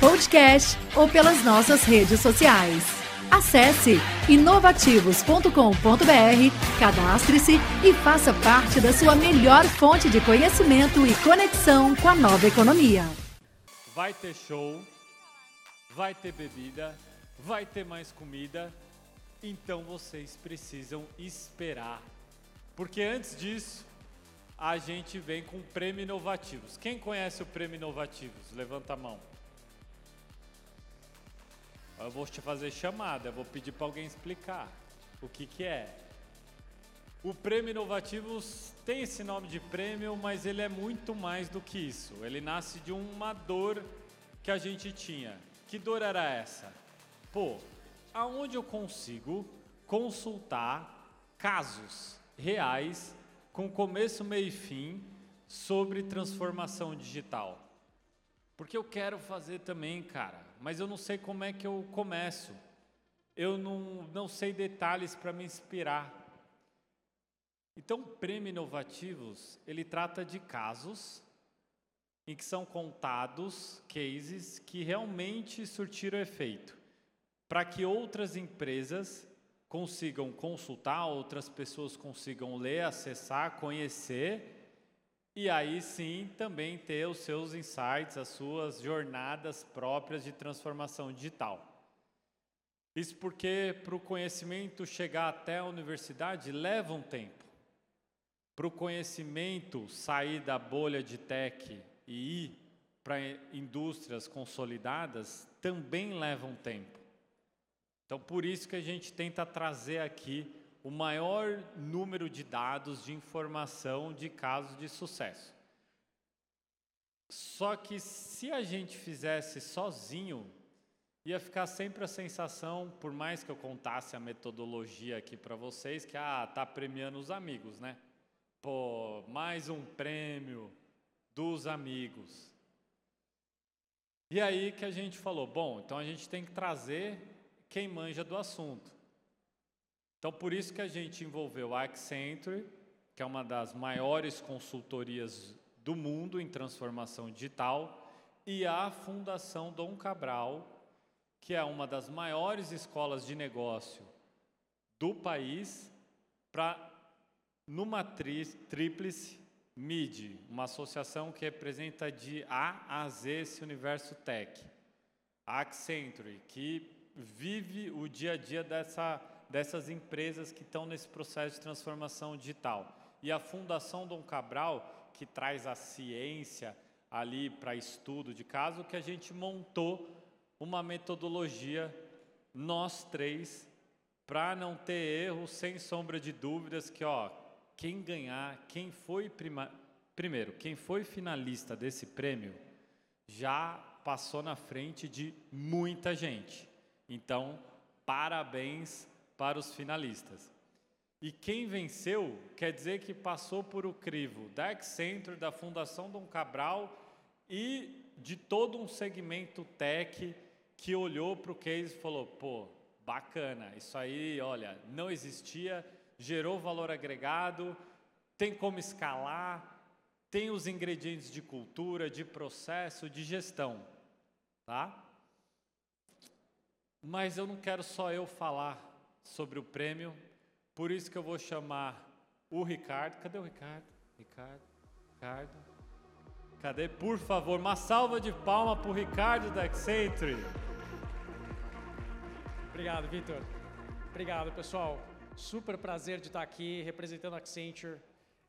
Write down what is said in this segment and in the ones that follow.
podcast ou pelas nossas redes sociais. Acesse inovativos.com.br, cadastre-se e faça parte da sua melhor fonte de conhecimento e conexão com a nova economia. Vai ter show, vai ter bebida, vai ter mais comida, então vocês precisam esperar. Porque antes disso, a gente vem com o Prêmio Inovativos. Quem conhece o Prêmio Inovativos? Levanta a mão. Eu vou te fazer chamada, eu vou pedir para alguém explicar o que, que é. O Prêmio Inovativos tem esse nome de prêmio, mas ele é muito mais do que isso. Ele nasce de uma dor que a gente tinha. Que dor era essa? Pô, aonde eu consigo consultar casos reais com começo, meio e fim sobre transformação digital? Porque eu quero fazer também, cara mas eu não sei como é que eu começo. Eu não, não sei detalhes para me inspirar. Então, Prêmio Inovativos, ele trata de casos em que são contados cases que realmente surtiram efeito, para que outras empresas consigam consultar, outras pessoas consigam ler, acessar, conhecer e aí sim também ter os seus insights, as suas jornadas próprias de transformação digital. Isso porque para o conhecimento chegar até a universidade leva um tempo. Para o conhecimento sair da bolha de tech e ir para indústrias consolidadas também leva um tempo. Então, por isso que a gente tenta trazer aqui o maior número de dados de informação de casos de sucesso. Só que se a gente fizesse sozinho, ia ficar sempre a sensação, por mais que eu contasse a metodologia aqui para vocês, que ah, tá premiando os amigos, né? Pô, mais um prêmio dos amigos. E aí que a gente falou, bom, então a gente tem que trazer quem manja do assunto. Então, por isso que a gente envolveu a Accenture, que é uma das maiores consultorias do mundo em transformação digital, e a Fundação Dom Cabral, que é uma das maiores escolas de negócio do país, para numa tríplice MID, uma associação que representa de A a Z esse universo tech. A Accenture, que vive o dia a dia dessa dessas empresas que estão nesse processo de transformação digital. E a Fundação Dom Cabral, que traz a ciência ali para estudo de caso, que a gente montou uma metodologia, nós três, para não ter erro, sem sombra de dúvidas, que ó, quem ganhar, quem foi prima, primeiro, quem foi finalista desse prêmio, já passou na frente de muita gente. Então, parabéns para os finalistas. E quem venceu quer dizer que passou por o crivo da Accenture, da Fundação Dom Cabral e de todo um segmento tech que olhou para o case e falou: pô, bacana, isso aí, olha, não existia, gerou valor agregado, tem como escalar, tem os ingredientes de cultura, de processo, de gestão, tá? Mas eu não quero só eu falar sobre o prêmio. Por isso que eu vou chamar o Ricardo. Cadê o Ricardo? Ricardo, Ricardo. Cadê? Por favor, uma salva de palma para o Ricardo da Accenture. Obrigado, Vitor. Obrigado, pessoal. Super prazer de estar aqui representando a Accenture.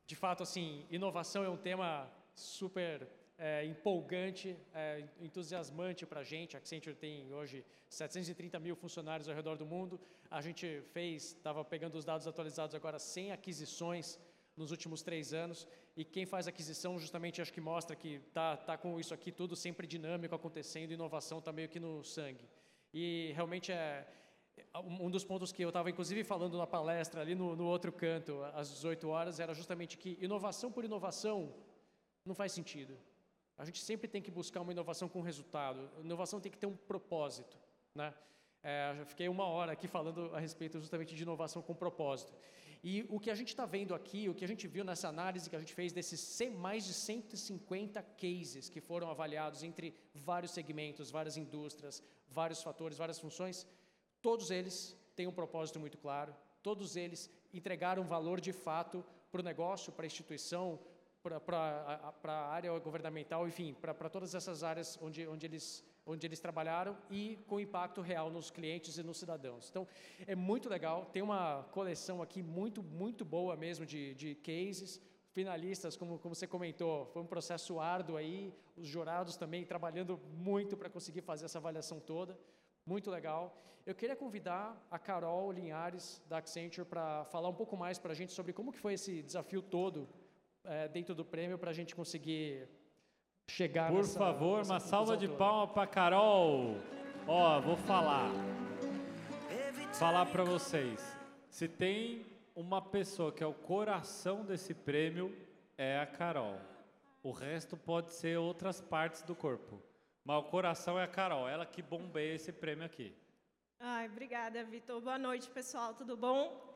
De fato, assim, inovação é um tema super é, empolgante, é, entusiasmante para a gente. A Accenture tem hoje 730 mil funcionários ao redor do mundo. A gente fez, estava pegando os dados atualizados agora, 100 aquisições nos últimos três anos. E quem faz aquisição justamente acho que mostra que tá, tá com isso aqui tudo sempre dinâmico acontecendo, inovação está meio que no sangue. E realmente é um dos pontos que eu estava inclusive falando na palestra ali no, no outro canto, às 18 horas, era justamente que inovação por inovação não faz sentido. A gente sempre tem que buscar uma inovação com resultado. Inovação tem que ter um propósito, né? É, já fiquei uma hora aqui falando a respeito justamente de inovação com propósito. E o que a gente está vendo aqui, o que a gente viu nessa análise que a gente fez desses mais de 150 cases que foram avaliados entre vários segmentos, várias indústrias, vários fatores, várias funções, todos eles têm um propósito muito claro, todos eles entregaram valor de fato para o negócio, para a instituição, para a área governamental, enfim, para todas essas áreas onde, onde eles onde eles trabalharam e com impacto real nos clientes e nos cidadãos. Então, é muito legal, tem uma coleção aqui muito, muito boa mesmo de, de cases, finalistas, como, como você comentou, foi um processo árduo aí, os jurados também trabalhando muito para conseguir fazer essa avaliação toda, muito legal. Eu queria convidar a Carol Linhares, da Accenture, para falar um pouco mais para a gente sobre como que foi esse desafio todo é, dentro do prêmio para a gente conseguir chegar Por nessa, favor, nessa uma salva de palmas para Carol. Ó, vou falar. Falar para vocês. Se tem uma pessoa que é o coração desse prêmio, é a Carol. O resto pode ser outras partes do corpo. Mas o coração é a Carol, ela que bombeia esse prêmio aqui. Ai, obrigada, Vitor. Boa noite, pessoal. Tudo bom?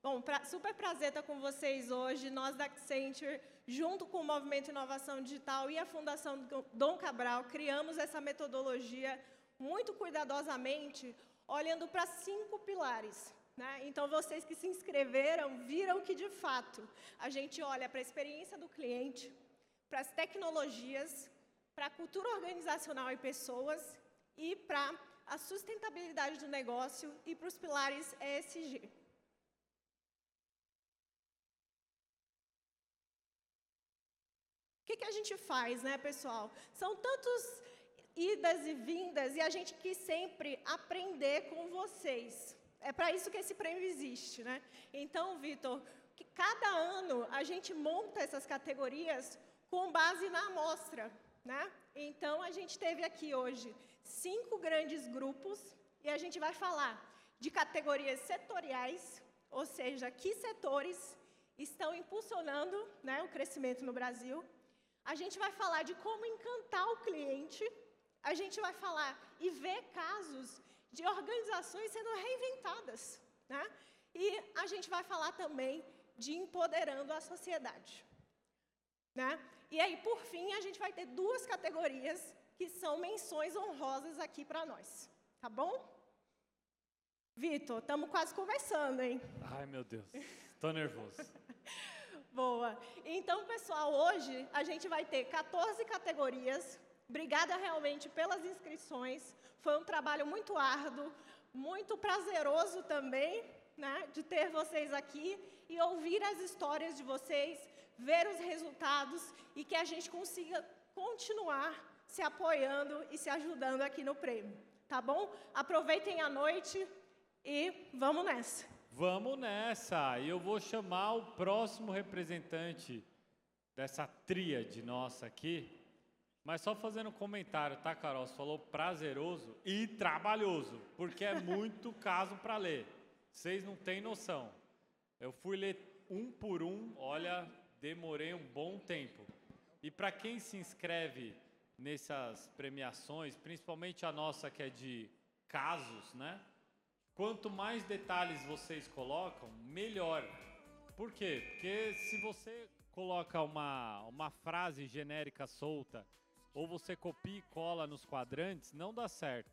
Bom, pra, super prazer estar com vocês hoje. Nós da Accenture, junto com o Movimento Inovação Digital e a Fundação Dom Cabral, criamos essa metodologia muito cuidadosamente, olhando para cinco pilares. Né? Então, vocês que se inscreveram viram que, de fato, a gente olha para a experiência do cliente, para as tecnologias, para a cultura organizacional e pessoas e para a sustentabilidade do negócio e para os pilares ESG. Que, que a gente faz, né, pessoal? São tantos idas e vindas e a gente quis sempre aprender com vocês. É para isso que esse prêmio existe, né? Então, Vitor, que cada ano a gente monta essas categorias com base na amostra, né? Então, a gente teve aqui hoje cinco grandes grupos e a gente vai falar de categorias setoriais, ou seja, que setores estão impulsionando né, o crescimento no Brasil, a gente vai falar de como encantar o cliente, a gente vai falar e ver casos de organizações sendo reinventadas, né? E a gente vai falar também de empoderando a sociedade, né? E aí, por fim, a gente vai ter duas categorias que são menções honrosas aqui para nós, tá bom? Vitor, estamos quase conversando, hein? Ai, meu Deus, estou nervoso. Boa. Então, pessoal, hoje a gente vai ter 14 categorias. Obrigada realmente pelas inscrições. Foi um trabalho muito árduo, muito prazeroso também, né, de ter vocês aqui e ouvir as histórias de vocês, ver os resultados e que a gente consiga continuar se apoiando e se ajudando aqui no prêmio. Tá bom? Aproveitem a noite e vamos nessa. Vamos nessa! E eu vou chamar o próximo representante dessa tríade nossa aqui. Mas só fazendo um comentário, tá, Carol? Você falou prazeroso e trabalhoso, porque é muito caso para ler. Vocês não têm noção. Eu fui ler um por um, olha, demorei um bom tempo. E para quem se inscreve nessas premiações, principalmente a nossa que é de casos, né? Quanto mais detalhes vocês colocam, melhor. Por quê? Porque se você coloca uma, uma frase genérica solta, ou você copia e cola nos quadrantes, não dá certo.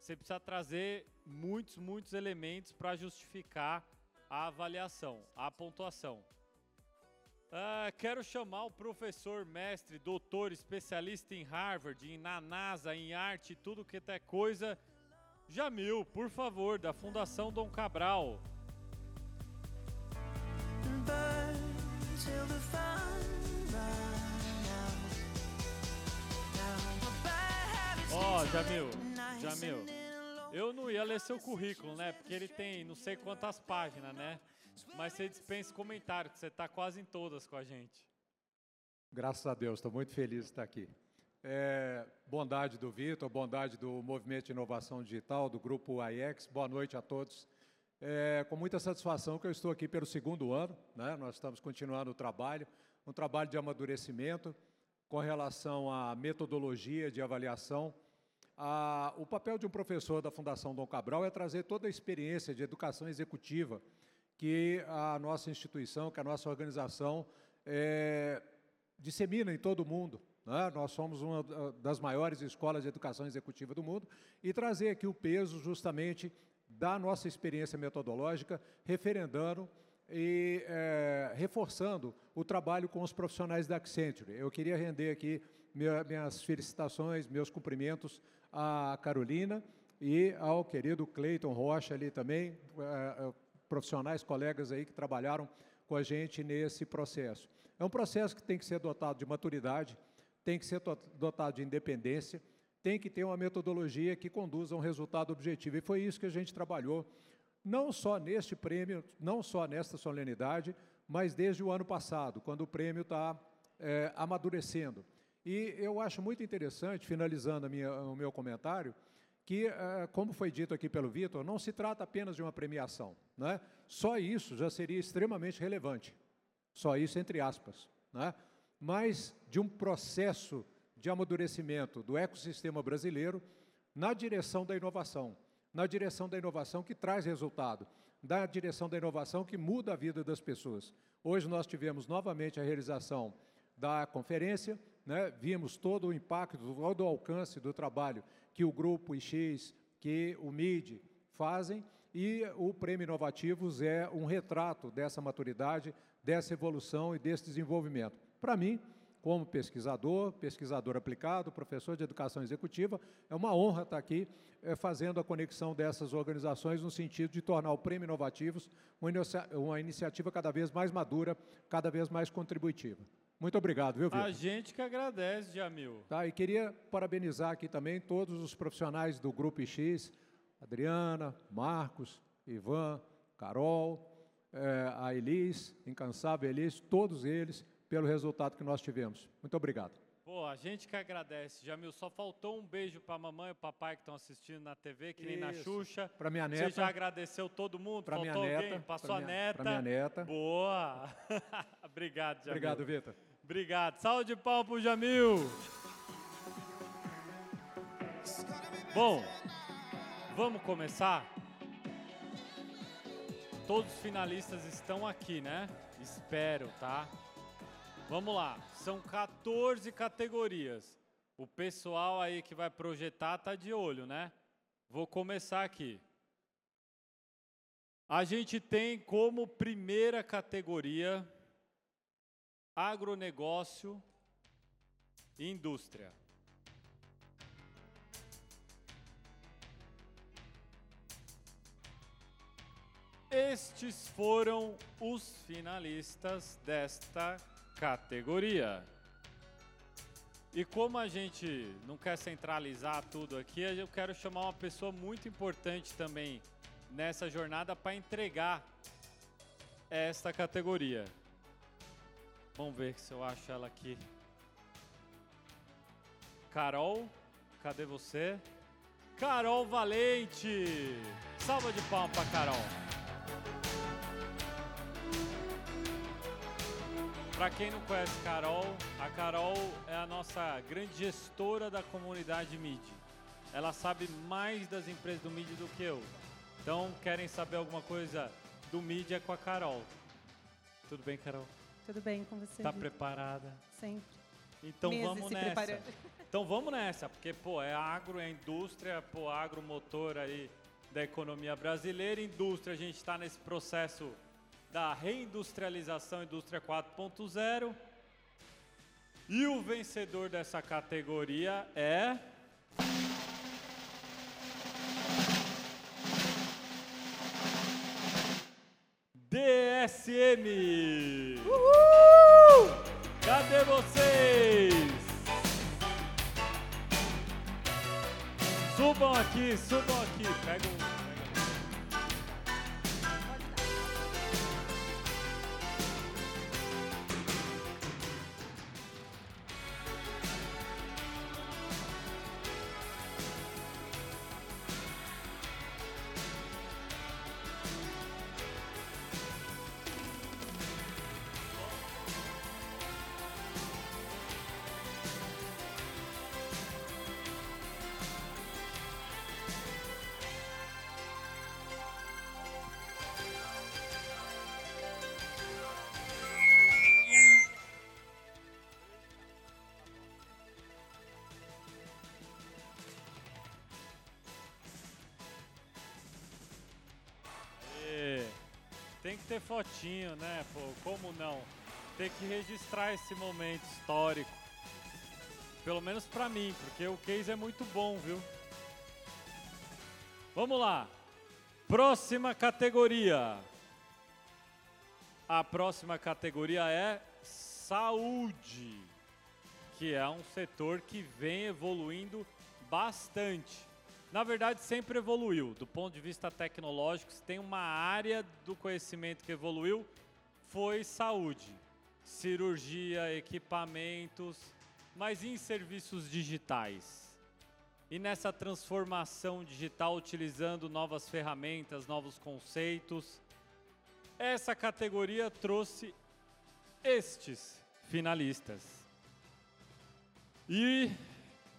Você precisa trazer muitos, muitos elementos para justificar a avaliação, a pontuação. Ah, quero chamar o professor, mestre, doutor, especialista em Harvard, na NASA, em arte, tudo que é coisa, Jamil, por favor, da Fundação Dom Cabral. Ó, oh, Jamil, Jamil, eu não ia ler seu currículo, né? Porque ele tem não sei quantas páginas, né? mas você dispensa comentário, que você está quase em todas com a gente. Graças a Deus, estou muito feliz de estar aqui. É, bondade do Vitor, bondade do Movimento de Inovação Digital, do Grupo AIEX, boa noite a todos. É, com muita satisfação que eu estou aqui pelo segundo ano, né? nós estamos continuando o trabalho, um trabalho de amadurecimento com relação à metodologia de avaliação. A, o papel de um professor da Fundação Dom Cabral é trazer toda a experiência de educação executiva que a nossa instituição, que a nossa organização é, dissemina em todo o mundo. Né? Nós somos uma das maiores escolas de educação executiva do mundo e trazer aqui o peso justamente da nossa experiência metodológica, referendando e é, reforçando o trabalho com os profissionais da Accenture. Eu queria render aqui minha, minhas felicitações, meus cumprimentos à Carolina e ao querido Cleiton Rocha ali também, é, profissionais, colegas aí que trabalharam com a gente nesse processo. É um processo que tem que ser dotado de maturidade, tem que ser dotado de independência, tem que ter uma metodologia que conduza a um resultado objetivo. E foi isso que a gente trabalhou, não só neste prêmio, não só nesta solenidade, mas desde o ano passado, quando o prêmio está é, amadurecendo. E eu acho muito interessante, finalizando minha, o meu comentário, que, é, como foi dito aqui pelo Vitor, não se trata apenas de uma premiação. Né? Só isso já seria extremamente relevante. Só isso, entre aspas. Né? Mas de um processo de amadurecimento do ecossistema brasileiro na direção da inovação, na direção da inovação que traz resultado, na direção da inovação que muda a vida das pessoas. Hoje nós tivemos novamente a realização da conferência, né? vimos todo o impacto, todo o alcance do trabalho que o Grupo IX, que o MID fazem, e o Prêmio Inovativos é um retrato dessa maturidade, dessa evolução e desse desenvolvimento. Para mim, como pesquisador, pesquisador aplicado, professor de educação executiva. É uma honra estar aqui é, fazendo a conexão dessas organizações no sentido de tornar o Prêmio Inovativos uma, inicia uma iniciativa cada vez mais madura, cada vez mais contributiva. Muito obrigado, viu, Vitor? A gente que agradece, Jamil. Tá, e queria parabenizar aqui também todos os profissionais do Grupo X, Adriana, Marcos, Ivan, Carol, é, a Elis, incansável Elis, todos eles pelo resultado que nós tivemos. Muito obrigado. Pô, a gente que agradece. Jamil, só faltou um beijo para a mamãe e o papai que estão assistindo na TV, que nem Isso. na Xuxa. Para minha neta. Você já agradeceu todo mundo? Para minha neta. Alguém? Para sua neta. Para minha neta. Boa. Obrigado, Jamil. Obrigado, Vitor. Obrigado. Salve de o Jamil. Bom, vamos começar? Todos os finalistas estão aqui, né? Espero, tá? Vamos lá, são 14 categorias. O pessoal aí que vai projetar tá de olho, né? Vou começar aqui. A gente tem como primeira categoria agronegócio e indústria. Estes foram os finalistas desta categoria. E como a gente não quer centralizar tudo aqui, eu quero chamar uma pessoa muito importante também nessa jornada para entregar esta categoria. Vamos ver se eu acho ela aqui. Carol, cadê você? Carol Valente! Salva de palmas para Carol. Para quem não conhece Carol, a Carol é a nossa grande gestora da comunidade MID. Ela sabe mais das empresas do MID do que eu. Então, querem saber alguma coisa do MID é com a Carol. Tudo bem, Carol? Tudo bem com você? Está preparada? Sempre. Então Meses vamos nessa. Preparando. Então vamos nessa, porque pô, é agro, é indústria, pô, agro motor aí da economia brasileira, indústria, a gente está nesse processo da reindustrialização indústria 4.0. E o vencedor dessa categoria é DSM. Uhul! Cadê vocês? Subam aqui, subam aqui. Pega um ter fotinho, né? Pô, como não? Tem que registrar esse momento histórico. Pelo menos pra mim, porque o case é muito bom, viu? Vamos lá. Próxima categoria. A próxima categoria é saúde, que é um setor que vem evoluindo bastante. Na verdade, sempre evoluiu. Do ponto de vista tecnológico, se tem uma área do conhecimento que evoluiu, foi saúde. Cirurgia, equipamentos, mas em serviços digitais. E nessa transformação digital, utilizando novas ferramentas, novos conceitos, essa categoria trouxe estes finalistas. E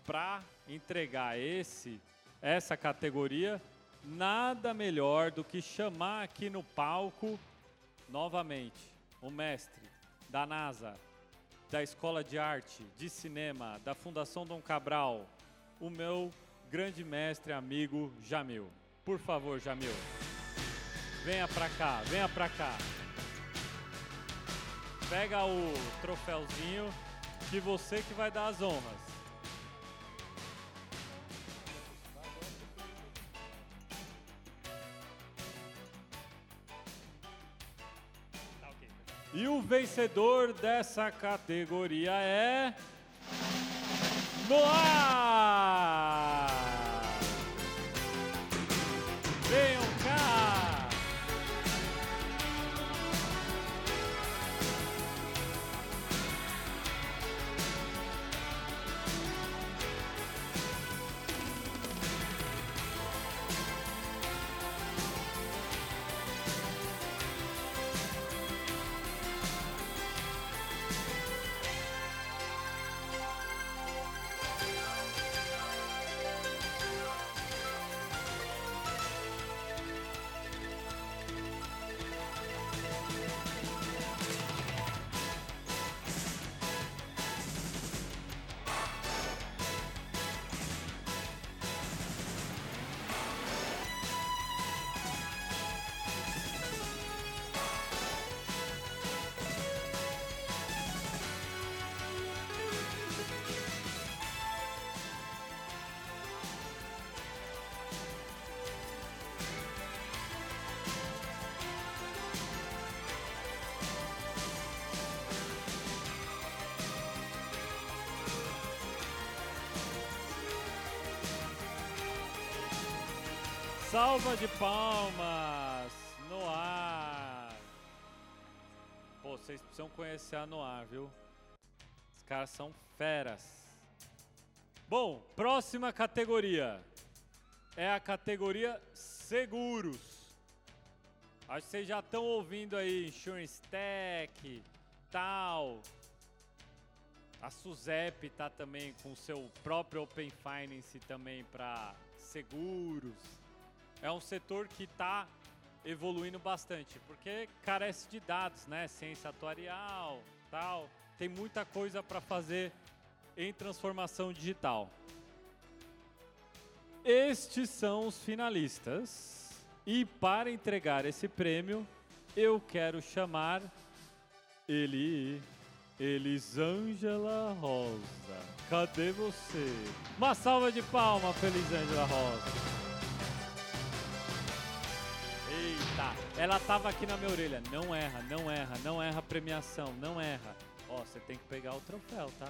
para entregar esse essa categoria, nada melhor do que chamar aqui no palco novamente o mestre da NASA, da Escola de Arte, de Cinema, da Fundação Dom Cabral, o meu grande mestre amigo Jamil. Por favor, Jamil. Venha pra cá, venha pra cá. Pega o troféuzinho que você que vai dar as honras. E o vencedor dessa categoria é. Noah! Salva de palmas no ar. Pô, vocês precisam conhecer a Noir, viu? Os caras são feras. Bom, próxima categoria é a categoria seguros. Acho que vocês já estão ouvindo aí Insurance Tech, tal. A Suzep tá também com seu próprio Open Finance também para seguros é um setor que está evoluindo bastante, porque carece de dados, né? Ciência atuarial, tal. Tem muita coisa para fazer em transformação digital. Estes são os finalistas. E para entregar esse prêmio, eu quero chamar ele, Elisângela Rosa. Cadê você? Uma salva de palmas, Elisângela Rosa. Tá, ela tava aqui na minha orelha. Não erra, não erra, não erra a premiação, não erra. Ó, você tem que pegar o troféu, tá?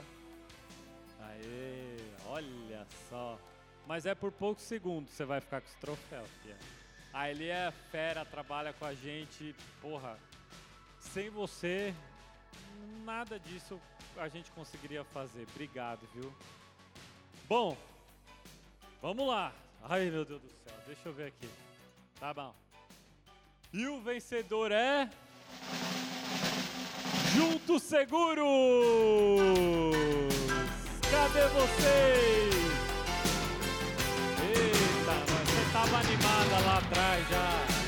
Aê, olha só. Mas é por poucos segundos você vai ficar com esse troféu, filha. A Eli é fera, trabalha com a gente. Porra, sem você, nada disso a gente conseguiria fazer. Obrigado, viu? Bom, vamos lá. Ai, meu Deus do céu, deixa eu ver aqui. Tá bom. E o vencedor é. Junto Seguros! Cadê vocês? Eita, você estava animada lá atrás já.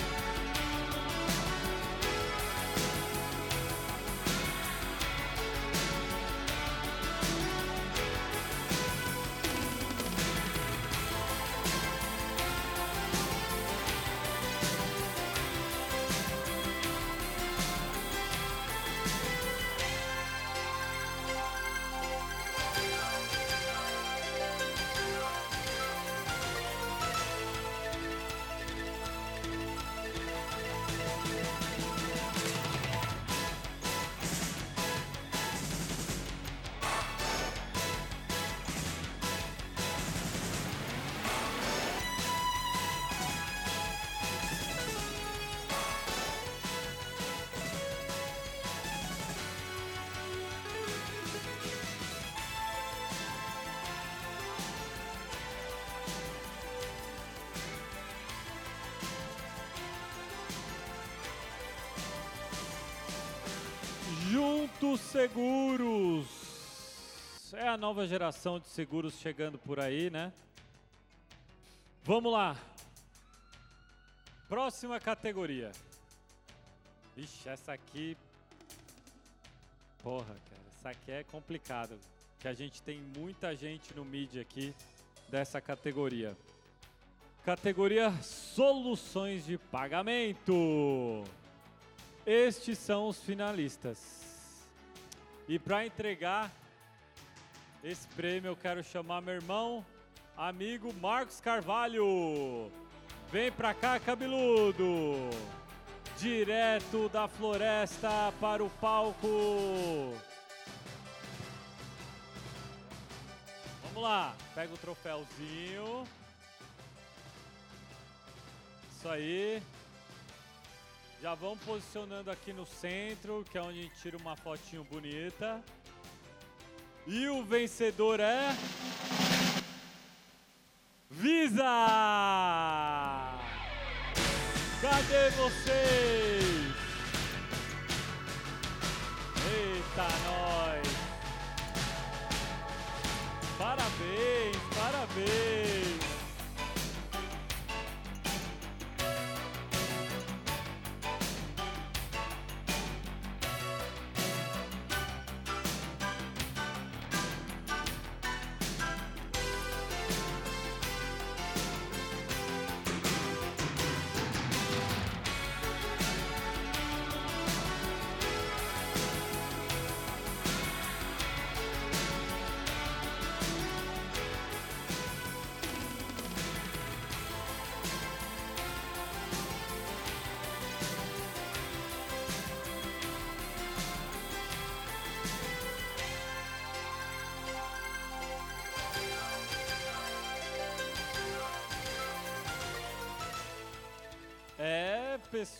Rio Seguros. É a nova geração de seguros chegando por aí, né? Vamos lá. Próxima categoria. Ixi, essa aqui. Porra, cara, essa aqui é complicado. Que a gente tem muita gente no mídia aqui dessa categoria. Categoria Soluções de Pagamento. Estes são os finalistas. E para entregar esse prêmio, eu quero chamar meu irmão, amigo Marcos Carvalho. Vem pra cá, cabeludo. Direto da floresta para o palco. Vamos lá, pega o troféuzinho. Isso aí. Já vamos posicionando aqui no centro, que é onde a gente tira uma fotinho bonita. E o vencedor é. Visa! Cadê vocês? Eita, nós! Parabéns, parabéns!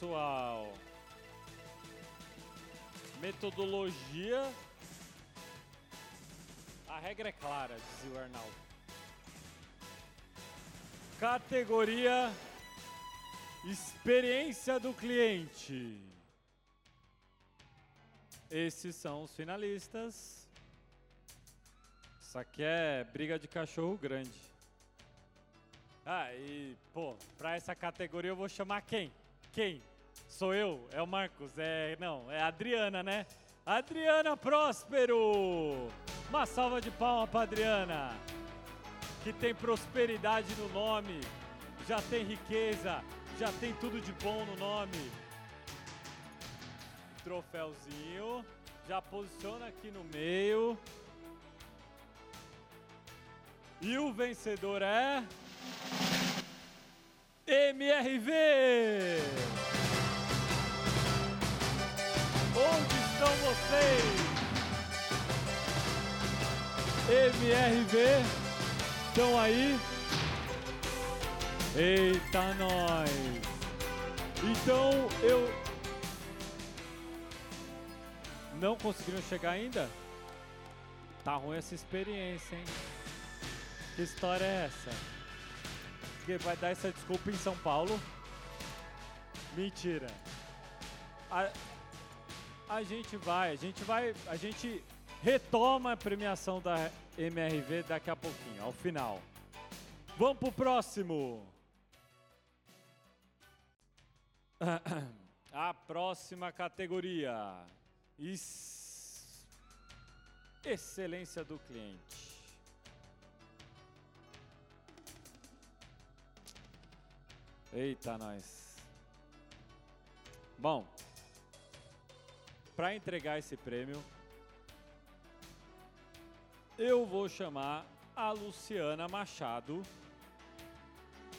Pessoal. Metodologia. A regra é clara, dizia o Arnaldo. Categoria Experiência do cliente. Esses são os finalistas. Isso aqui é briga de cachorro grande. Ah, e, pô, pra essa categoria eu vou chamar quem? Quem? Sou eu? É o Marcos? É, não, é a Adriana, né? Adriana Próspero! Uma salva de palmas pra Adriana, que tem prosperidade no nome, já tem riqueza, já tem tudo de bom no nome. Troféuzinho, já posiciona aqui no meio. E o vencedor é. MRV! Onde estão vocês? MRV, estão aí? Eita, nós! Então eu. Não conseguiram chegar ainda? Tá ruim essa experiência, hein? Que história é essa? Que vai dar essa desculpa em São Paulo? Mentira. A, a gente vai, a gente vai, a gente retoma a premiação da MRV daqui a pouquinho, ao final. Vamos pro próximo. A próxima categoria. Ex- Excelência do cliente. Eita, nós. Bom, para entregar esse prêmio, eu vou chamar a Luciana Machado,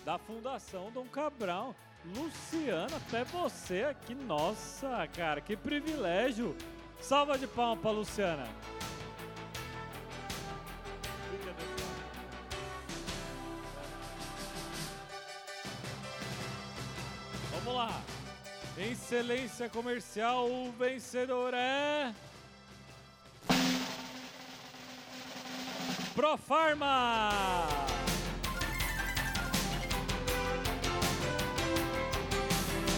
da Fundação Dom Cabral. Luciana, até você aqui, nossa, cara, que privilégio. Salva de palmas para Luciana. Excelência comercial, o vencedor é. Profarma!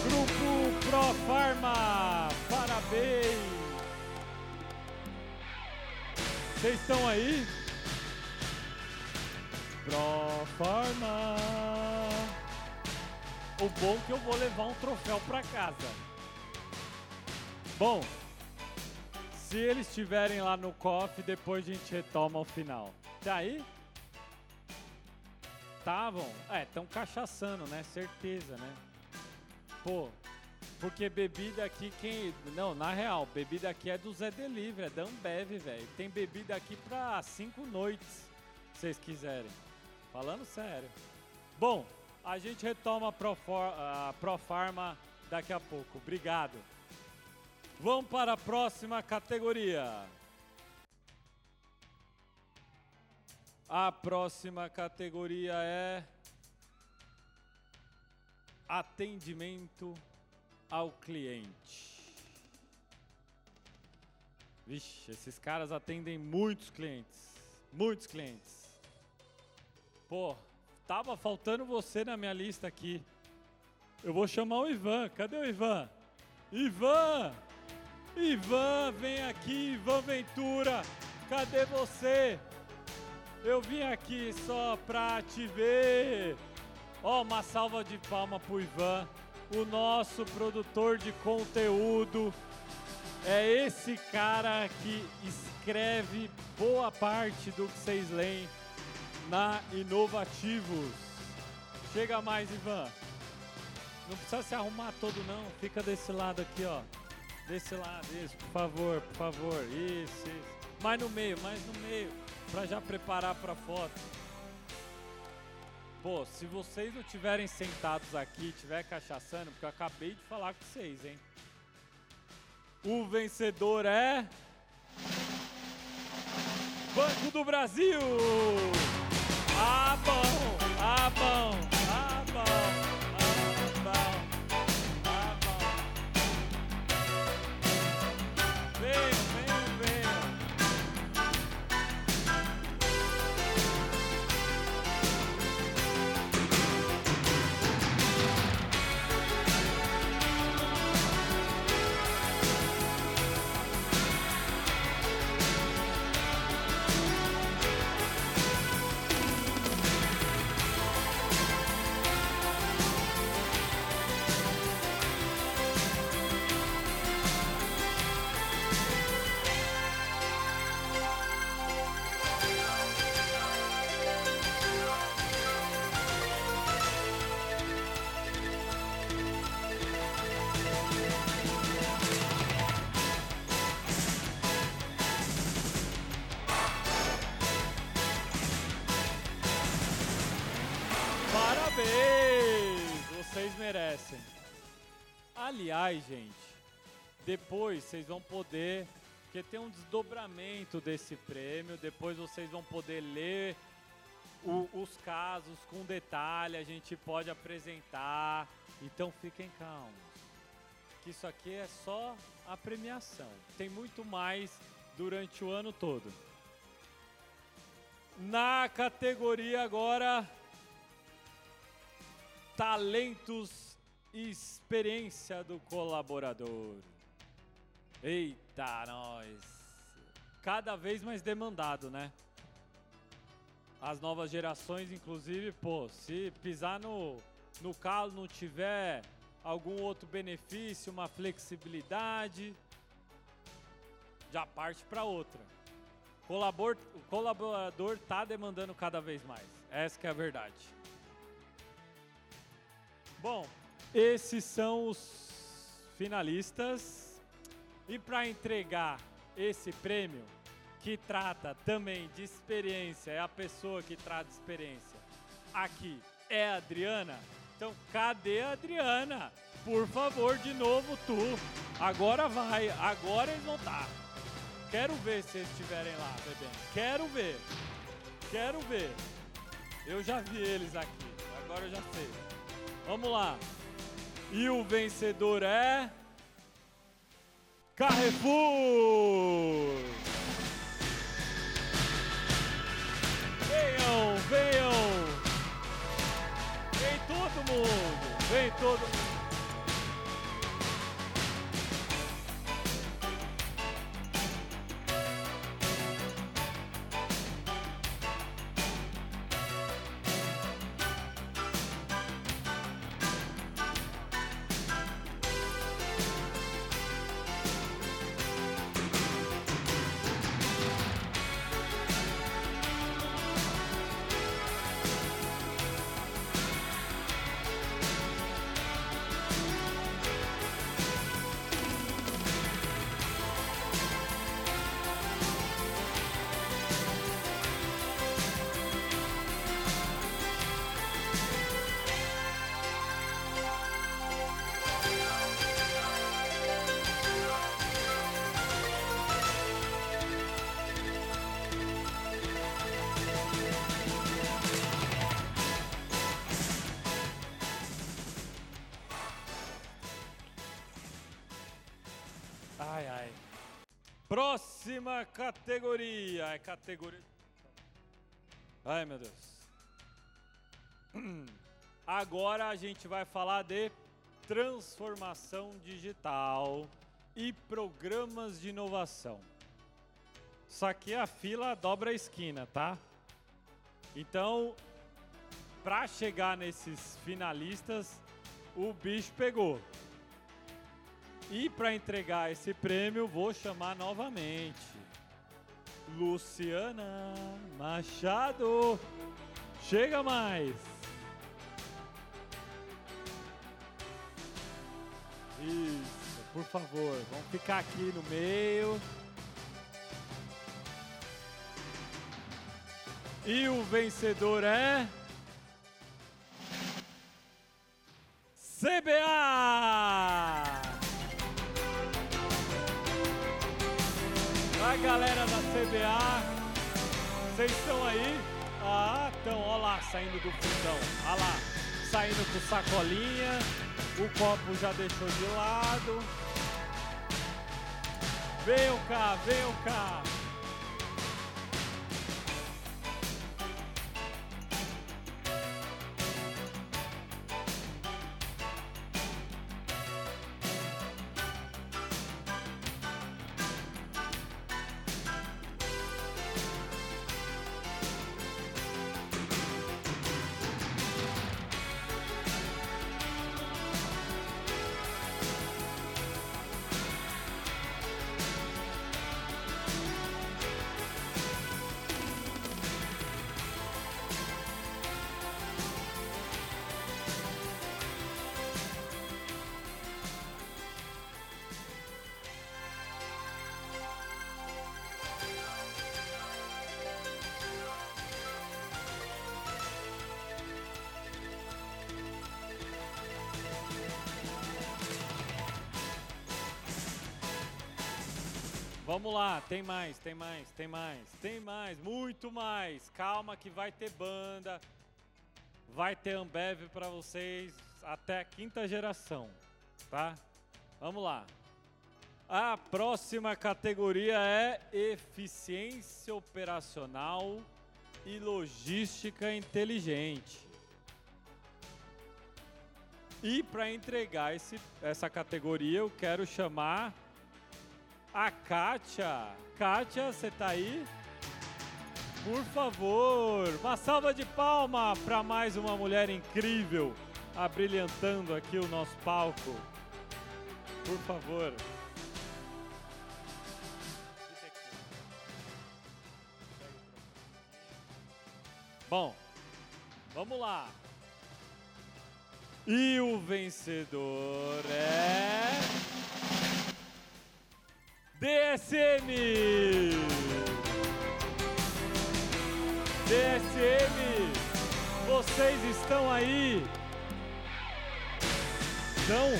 Grupo Profarma, parabéns! Vocês estão aí? Proforma. O bom é que eu vou levar um troféu para casa. Bom, se eles estiverem lá no cofre, depois a gente retoma ao final. Tá aí? Estavam? É, estão cachaçando, né? Certeza, né? Pô, porque bebida aqui, quem. Não, na real, bebida aqui é do Zé Delivery, é da Ambev, velho. Tem bebida aqui pra cinco noites, se vocês quiserem. Falando sério. Bom, a gente retoma a Profarma daqui a pouco. Obrigado. Vamos para a próxima categoria. A próxima categoria é atendimento ao cliente. Vixe, esses caras atendem muitos clientes. Muitos clientes. Pô, tava faltando você na minha lista aqui. Eu vou chamar o Ivan. Cadê o Ivan? Ivan! Ivan, vem aqui, Ivan Ventura. Cadê você? Eu vim aqui só pra te ver. Ó, oh, uma salva de palma pro Ivan o nosso produtor de conteúdo. É esse cara que escreve boa parte do que vocês leem na Inovativos. Chega mais, Ivan. Não precisa se arrumar todo não, fica desse lado aqui, ó. Desse lado, isso, por favor, por favor. Isso, isso. Mais no meio, mais no meio, para já preparar para foto. Pô, se vocês não tiverem sentados aqui, tiver cachaçando, porque eu acabei de falar com vocês, hein? O vencedor é. Banco do Brasil! Ah, bom! Ah, bom! Depois vocês vão poder, porque tem um desdobramento desse prêmio, depois vocês vão poder ler o, os casos com detalhe, a gente pode apresentar. Então fiquem calmos, que isso aqui é só a premiação. Tem muito mais durante o ano todo. Na categoria agora talentos experiência do colaborador. Eita, nós! Cada vez mais demandado, né? As novas gerações, inclusive, pô, se pisar no, no calo, não tiver algum outro benefício, uma flexibilidade, já parte para outra. Colabor, o colaborador tá demandando cada vez mais. Essa é a verdade. Bom, esses são os finalistas. E para entregar esse prêmio, que trata também de experiência, é a pessoa que trata experiência, aqui é a Adriana. Então, cadê a Adriana? Por favor, de novo tu. Agora vai, agora eles vão estar. Tá. Quero ver se eles estiverem lá bebendo. Quero ver. Quero ver. Eu já vi eles aqui. Agora eu já sei. Vamos lá. E o vencedor é. Carrefour! Venham, venham! Vem todo mundo! Vem todo mundo! Próxima categoria. É categoria. Ai, meu Deus. Agora a gente vai falar de transformação digital e programas de inovação. Só que a fila dobra a esquina, tá? Então, para chegar nesses finalistas, o bicho pegou. E para entregar esse prêmio, vou chamar novamente Luciana Machado. Chega mais. Isso, por favor, vamos ficar aqui no meio. E o vencedor é. CBA! Vocês estão aí? Ah, estão, ó lá, saindo do fundão. Olha lá, saindo com sacolinha, o copo já deixou de lado. Venham cá, venham cá. Vamos lá, tem mais, tem mais, tem mais, tem mais, muito mais. Calma que vai ter banda, vai ter Ambev para vocês até a quinta geração, tá? Vamos lá. A próxima categoria é eficiência operacional e logística inteligente. E para entregar esse, essa categoria, eu quero chamar a Kátia. Kátia, você tá aí? Por favor, uma salva de palma para mais uma mulher incrível, abrilhantando aqui o nosso palco. Por favor. Bom, vamos lá. E o vencedor é. DSM! DSM, vocês estão aí? Estão?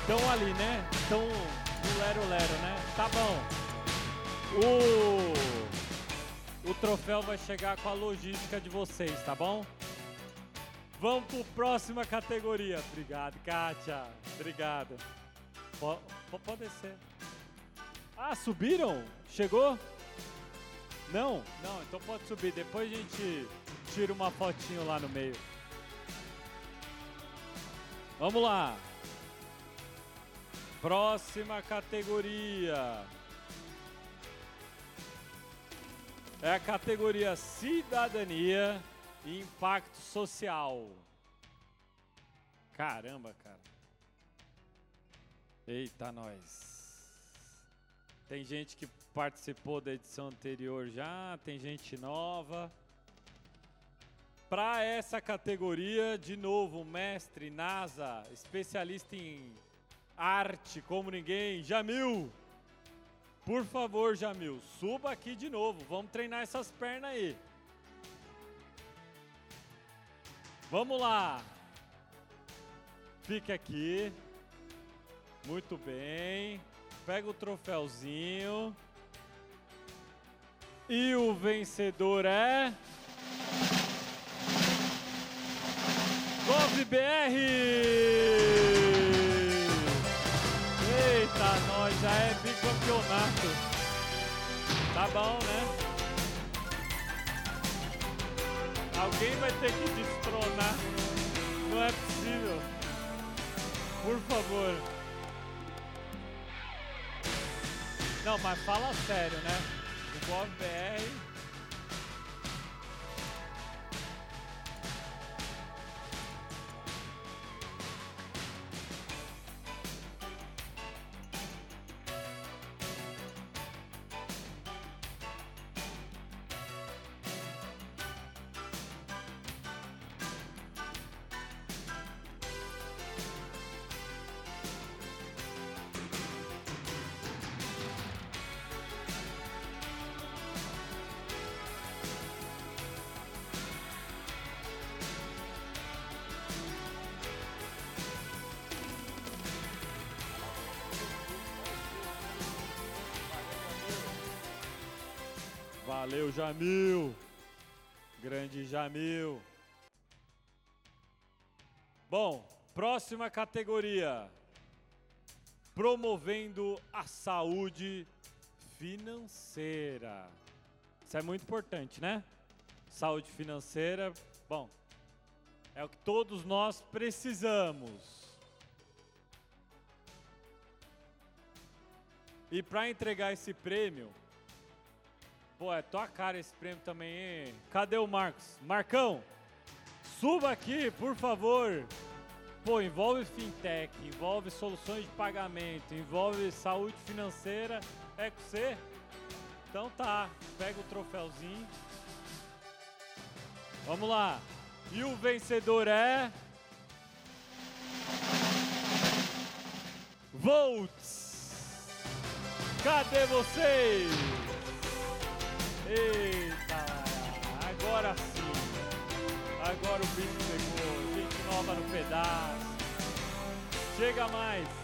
Estão ali, né? Estão no Lero Lero, né? Tá bom. O, o troféu vai chegar com a logística de vocês, tá bom? Vamos para a próxima categoria. Obrigado, Kátia. Obrigado. Pode, descer. Ah, subiram? Chegou? Não? Não, então pode subir. Depois a gente tira uma fotinho lá no meio. Vamos lá. Próxima categoria. É a categoria Cidadania impacto social. Caramba, cara. Eita, nós. Tem gente que participou da edição anterior já, tem gente nova. Para essa categoria, de novo, mestre NASA, especialista em arte como ninguém, Jamil. Por favor, Jamil, suba aqui de novo. Vamos treinar essas pernas aí. Vamos lá. Fica aqui. Muito bem. Pega o troféuzinho. E o vencedor é. GovBR! nós já é bicampeonato. Tá bom, né? Alguém vai ter que destronar. Não é possível. Por favor. Não, mas fala sério, né? O Bob BR Jamil. Grande Jamil. Bom, próxima categoria. Promovendo a saúde financeira. Isso é muito importante, né? Saúde financeira, bom, é o que todos nós precisamos. E para entregar esse prêmio, Pô, é tua cara esse prêmio também, hein? Cadê o Marcos? Marcão, suba aqui, por favor. Pô, envolve fintech, envolve soluções de pagamento, envolve saúde financeira. É com você? Então tá, pega o troféuzinho. Vamos lá. E o vencedor é. Volts! Cadê vocês? Eita, agora sim. Agora o bicho pegou. Gente nova no pedaço. Chega mais.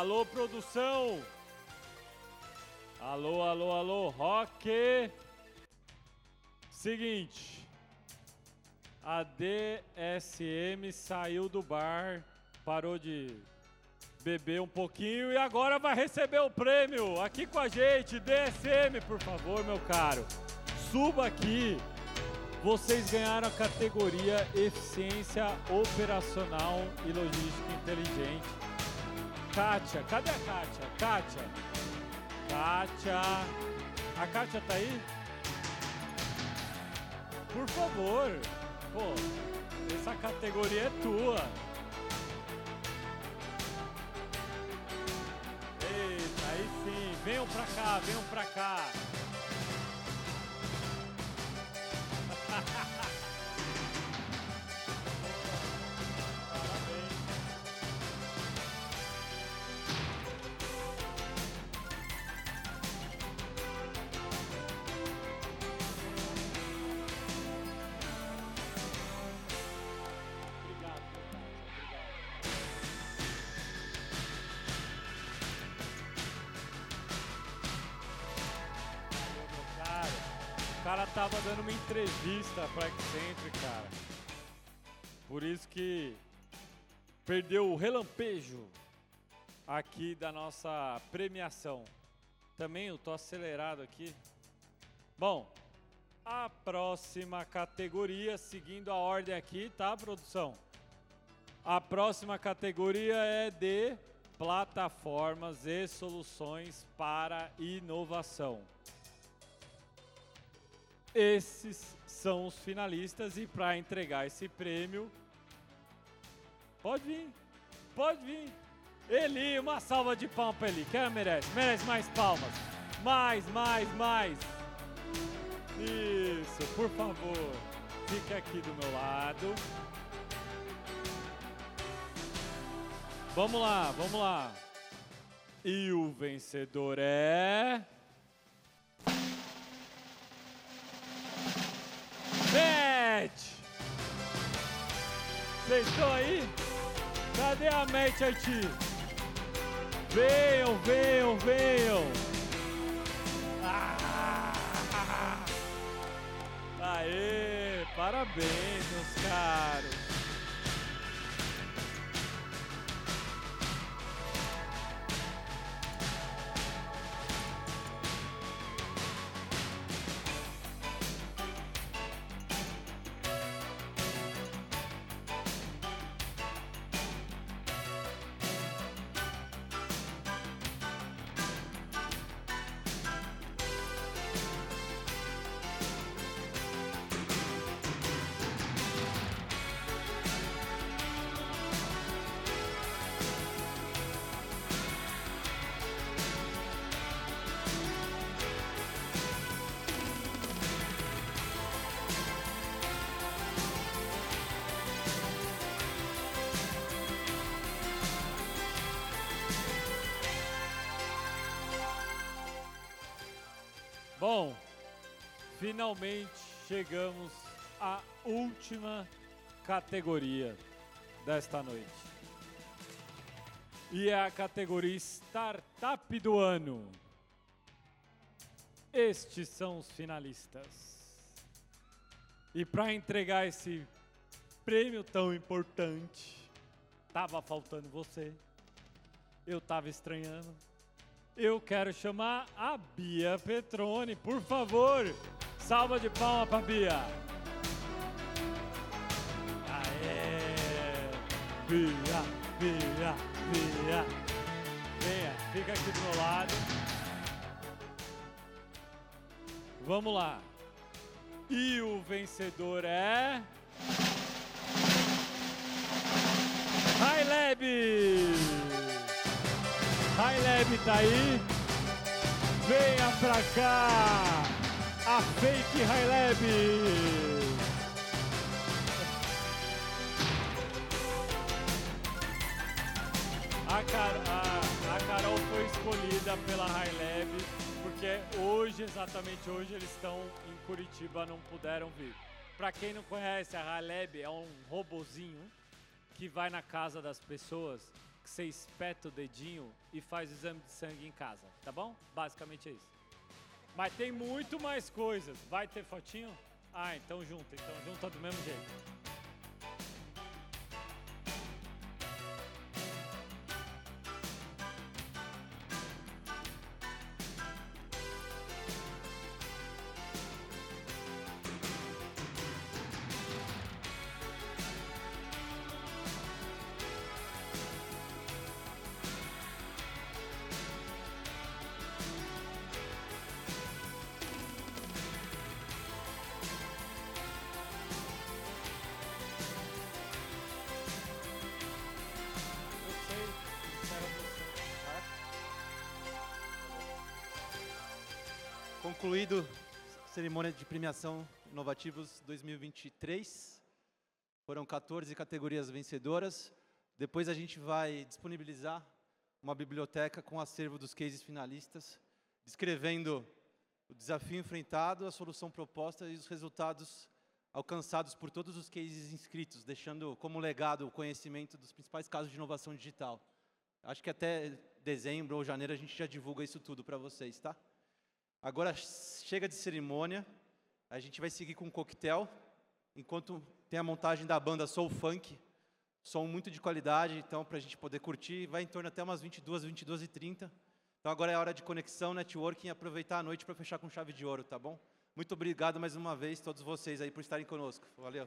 Alô, produção! Alô, alô, alô, rock! Seguinte, a DSM saiu do bar, parou de beber um pouquinho e agora vai receber o prêmio aqui com a gente. DSM, por favor, meu caro, suba aqui. Vocês ganharam a categoria Eficiência Operacional e Logística Inteligente. Kátia, cadê a Kátia? Kátia. Kátia. A Kátia tá aí? Por favor. Pô, essa categoria é tua. Eita, aí sim. Venham pra cá, venham pra cá. Entrevista pra Accenture, cara. Por isso que perdeu o relampejo aqui da nossa premiação. Também eu tô acelerado aqui. Bom, a próxima categoria, seguindo a ordem aqui, tá, produção? A próxima categoria é de plataformas e soluções para inovação. Esses são os finalistas e para entregar esse prêmio, pode vir, pode vir. Eli, uma salva de palmas para Eli. Quem merece? Merece mais palmas. Mais, mais, mais. Isso, por favor. Fique aqui do meu lado. Vamos lá, vamos lá. E o vencedor é. Matt! Vocês estão aí? Cadê a Matt Haiti? Venham, venham, venham! Ah! Aê! Parabéns, meus caros! Bom, finalmente chegamos à última categoria desta noite. E é a categoria Startup do Ano. Estes são os finalistas. E para entregar esse prêmio tão importante, tava faltando você. Eu tava estranhando eu quero chamar a Bia Petrone, por favor. Salva de palma para Bia. Aê! Bia, Bia, Bia. Venha, fica aqui do meu lado. Vamos lá. E o vencedor é. Lab tá aí. Venha pra cá. A Fake Lab. A, Car a, a Carol foi escolhida pela Lab porque hoje, exatamente hoje, eles estão em Curitiba, não puderam vir. Para quem não conhece, a Lab é um robozinho que vai na casa das pessoas você espeta o dedinho e faz o exame de sangue em casa, tá bom? Basicamente é isso. Mas tem muito mais coisas. Vai ter fotinho? Ah, então junta. Então junta do mesmo jeito. Concluído cerimônia de premiação Inovativos 2023. Foram 14 categorias vencedoras. Depois a gente vai disponibilizar uma biblioteca com acervo dos cases finalistas, descrevendo o desafio enfrentado, a solução proposta e os resultados alcançados por todos os cases inscritos, deixando como legado o conhecimento dos principais casos de inovação digital. Acho que até dezembro ou janeiro a gente já divulga isso tudo para vocês, tá? Agora chega de cerimônia, a gente vai seguir com um coquetel, enquanto tem a montagem da banda Soul Funk, som muito de qualidade, então para a gente poder curtir, vai em torno até umas 22, 22 e 30. Então agora é hora de conexão, networking aproveitar a noite para fechar com chave de ouro, tá bom? Muito obrigado mais uma vez todos vocês aí por estarem conosco. Valeu.